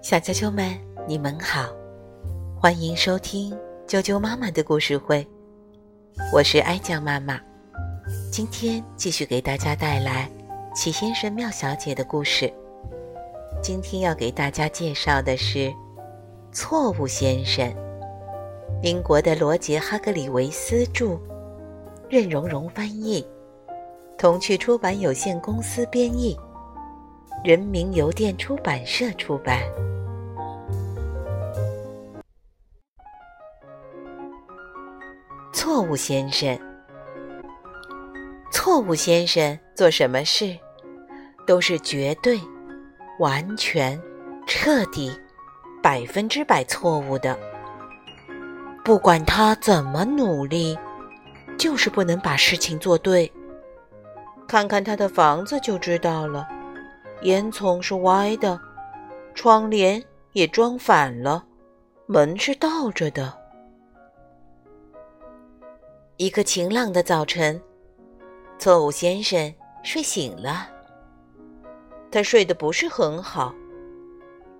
小啾啾们，你们好，欢迎收听啾啾妈妈的故事会，我是哀酱妈妈。今天继续给大家带来齐先生、妙小姐的故事。今天要给大家介绍的是《错误先生》，英国的罗杰·哈格里维斯著，任蓉蓉翻译，童趣出版有限公司编译。人民邮电出版社出版。错误先生，错误先生做什么事都是绝对、完全、彻底、百分之百错误的。不管他怎么努力，就是不能把事情做对。看看他的房子就知道了。烟囱是歪的，窗帘也装反了，门是倒着的。一个晴朗的早晨，错误先生睡醒了。他睡得不是很好，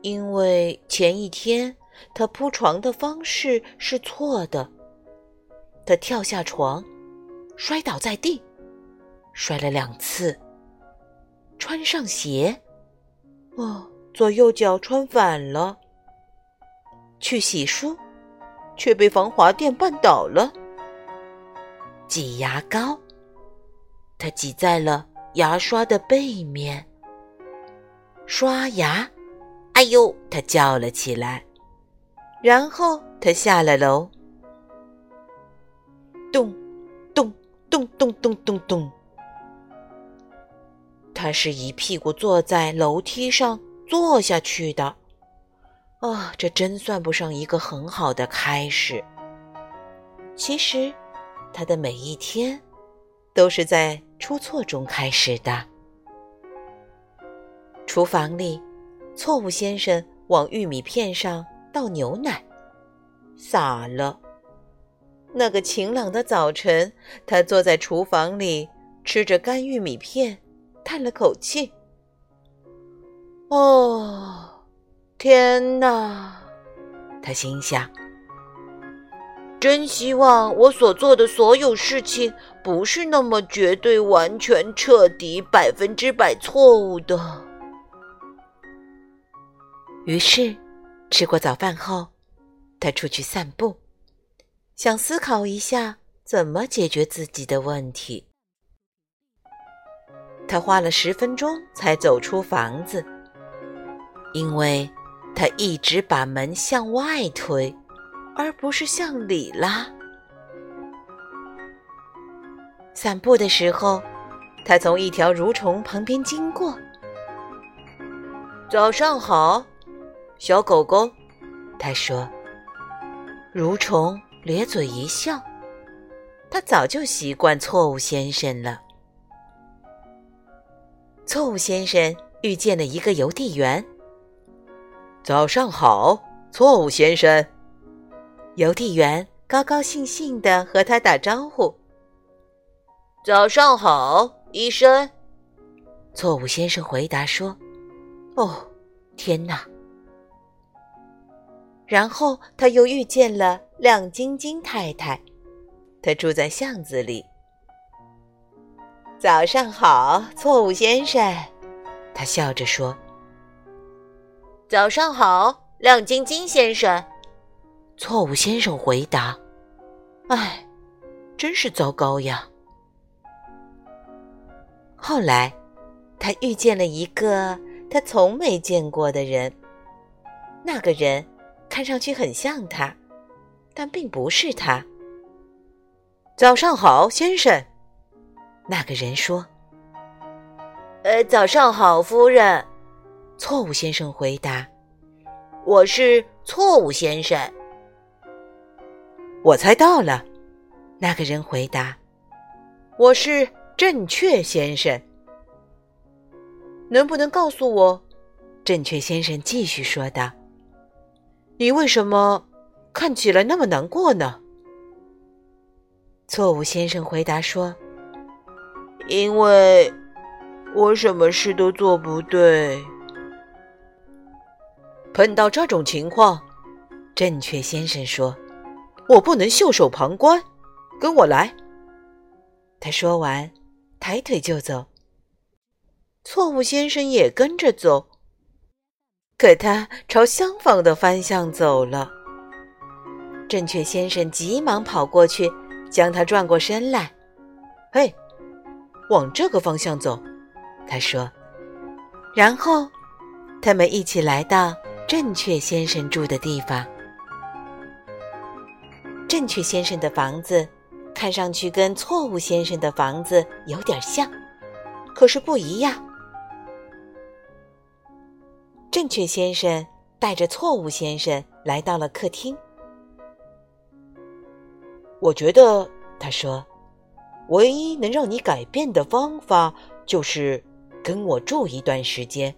因为前一天他铺床的方式是错的。他跳下床，摔倒在地，摔了两次。穿上鞋，哦，左右脚穿反了。去洗漱，却被防滑垫绊倒了。挤牙膏，他挤在了牙刷的背面。刷牙，哎呦，他叫了起来。然后他下了楼，咚，咚，咚，咚，咚，咚，咚。他是一屁股坐在楼梯上坐下去的，啊，这真算不上一个很好的开始。其实，他的每一天都是在出错中开始的。厨房里，错误先生往玉米片上倒牛奶，洒了。那个晴朗的早晨，他坐在厨房里吃着干玉米片。叹了口气。哦，天哪！他心想：“真希望我所做的所有事情不是那么绝对、完全、彻底、百分之百错误的。”于是，吃过早饭后，他出去散步，想思考一下怎么解决自己的问题。他花了十分钟才走出房子，因为他一直把门向外推，而不是向里拉。散步的时候，他从一条蠕虫旁边经过。早上好，小狗狗，他说。蠕虫咧嘴一笑，他早就习惯错误先生了。错误先生遇见了一个邮递员。早上好，错误先生。邮递员高高兴兴地和他打招呼。早上好，医生。错误先生回答说：“哦，天哪！”然后他又遇见了亮晶晶太太，她住在巷子里。早上好，错误先生，他笑着说。早上好，亮晶晶先生，错误先生回答。唉，真是糟糕呀。后来，他遇见了一个他从没见过的人，那个人看上去很像他，但并不是他。早上好，先生。那个人说：“呃，早上好，夫人。”错误先生回答：“我是错误先生。”我猜到了。那个人回答：“我是正确先生。”能不能告诉我？正确先生继续说道：“你为什么看起来那么难过呢？”错误先生回答说。因为我什么事都做不对，碰到这种情况，正确先生说：“我不能袖手旁观，跟我来。”他说完，抬腿就走。错误先生也跟着走，可他朝相反的方向走了。正确先生急忙跑过去，将他转过身来。“嘿，往这个方向走。”他说。然后，他们一起来到正确先生住的地方。正确先生的房子看上去跟错误先生的房子有点像，可是不一样。正确先生带着错误先生来到了客厅。我觉得，他说，唯一能让你改变的方法就是跟我住一段时间，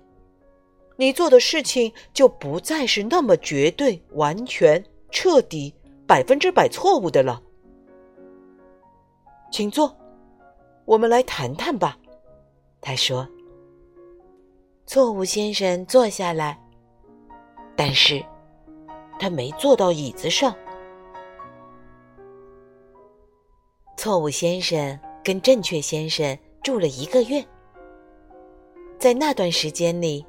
你做的事情就不再是那么绝对、完全、彻底、百分之百错误的了。请坐，我们来谈谈吧。他说。错误先生坐下来，但是他没坐到椅子上。错误先生跟正确先生住了一个月，在那段时间里，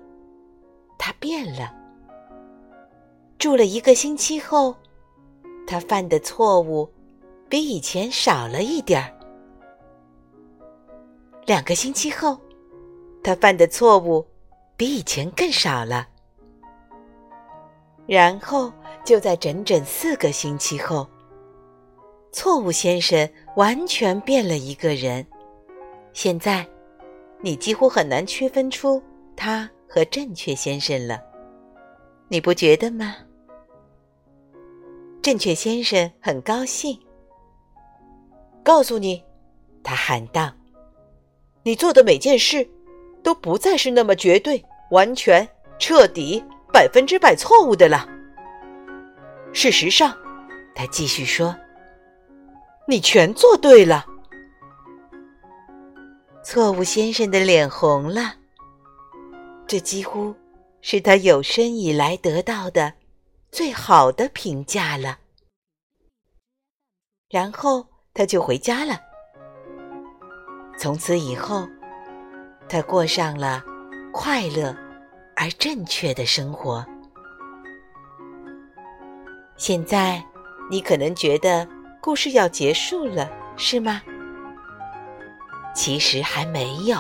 他变了。住了一个星期后，他犯的错误比以前少了一点儿。两个星期后，他犯的错误。比以前更少了。然后就在整整四个星期后，错误先生完全变了一个人。现在，你几乎很难区分出他和正确先生了，你不觉得吗？正确先生很高兴。告诉你，他喊道：“你做的每件事都不再是那么绝对。”完全、彻底、百分之百错误的了。事实上，他继续说：“你全做对了。”错误先生的脸红了，这几乎是他有生以来得到的最好的评价了。然后他就回家了。从此以后，他过上了快乐。而正确的生活。现在，你可能觉得故事要结束了，是吗？其实还没有，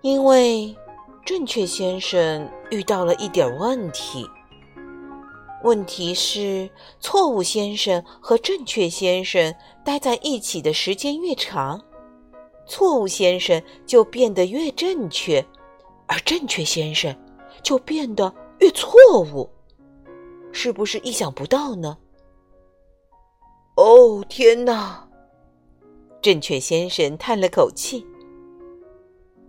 因为正确先生遇到了一点问题。问题是，错误先生和正确先生待在一起的时间越长，错误先生就变得越正确。而正确先生就变得越错误，是不是意想不到呢？哦，天哪！正确先生叹了口气：“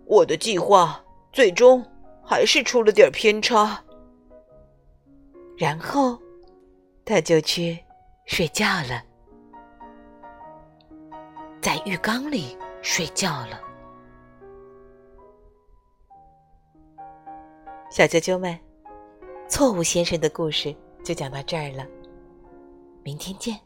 我的计划最终还是出了点偏差。”然后他就去睡觉了，在浴缸里睡觉了。小啾啾们，错误先生的故事就讲到这儿了。明天见。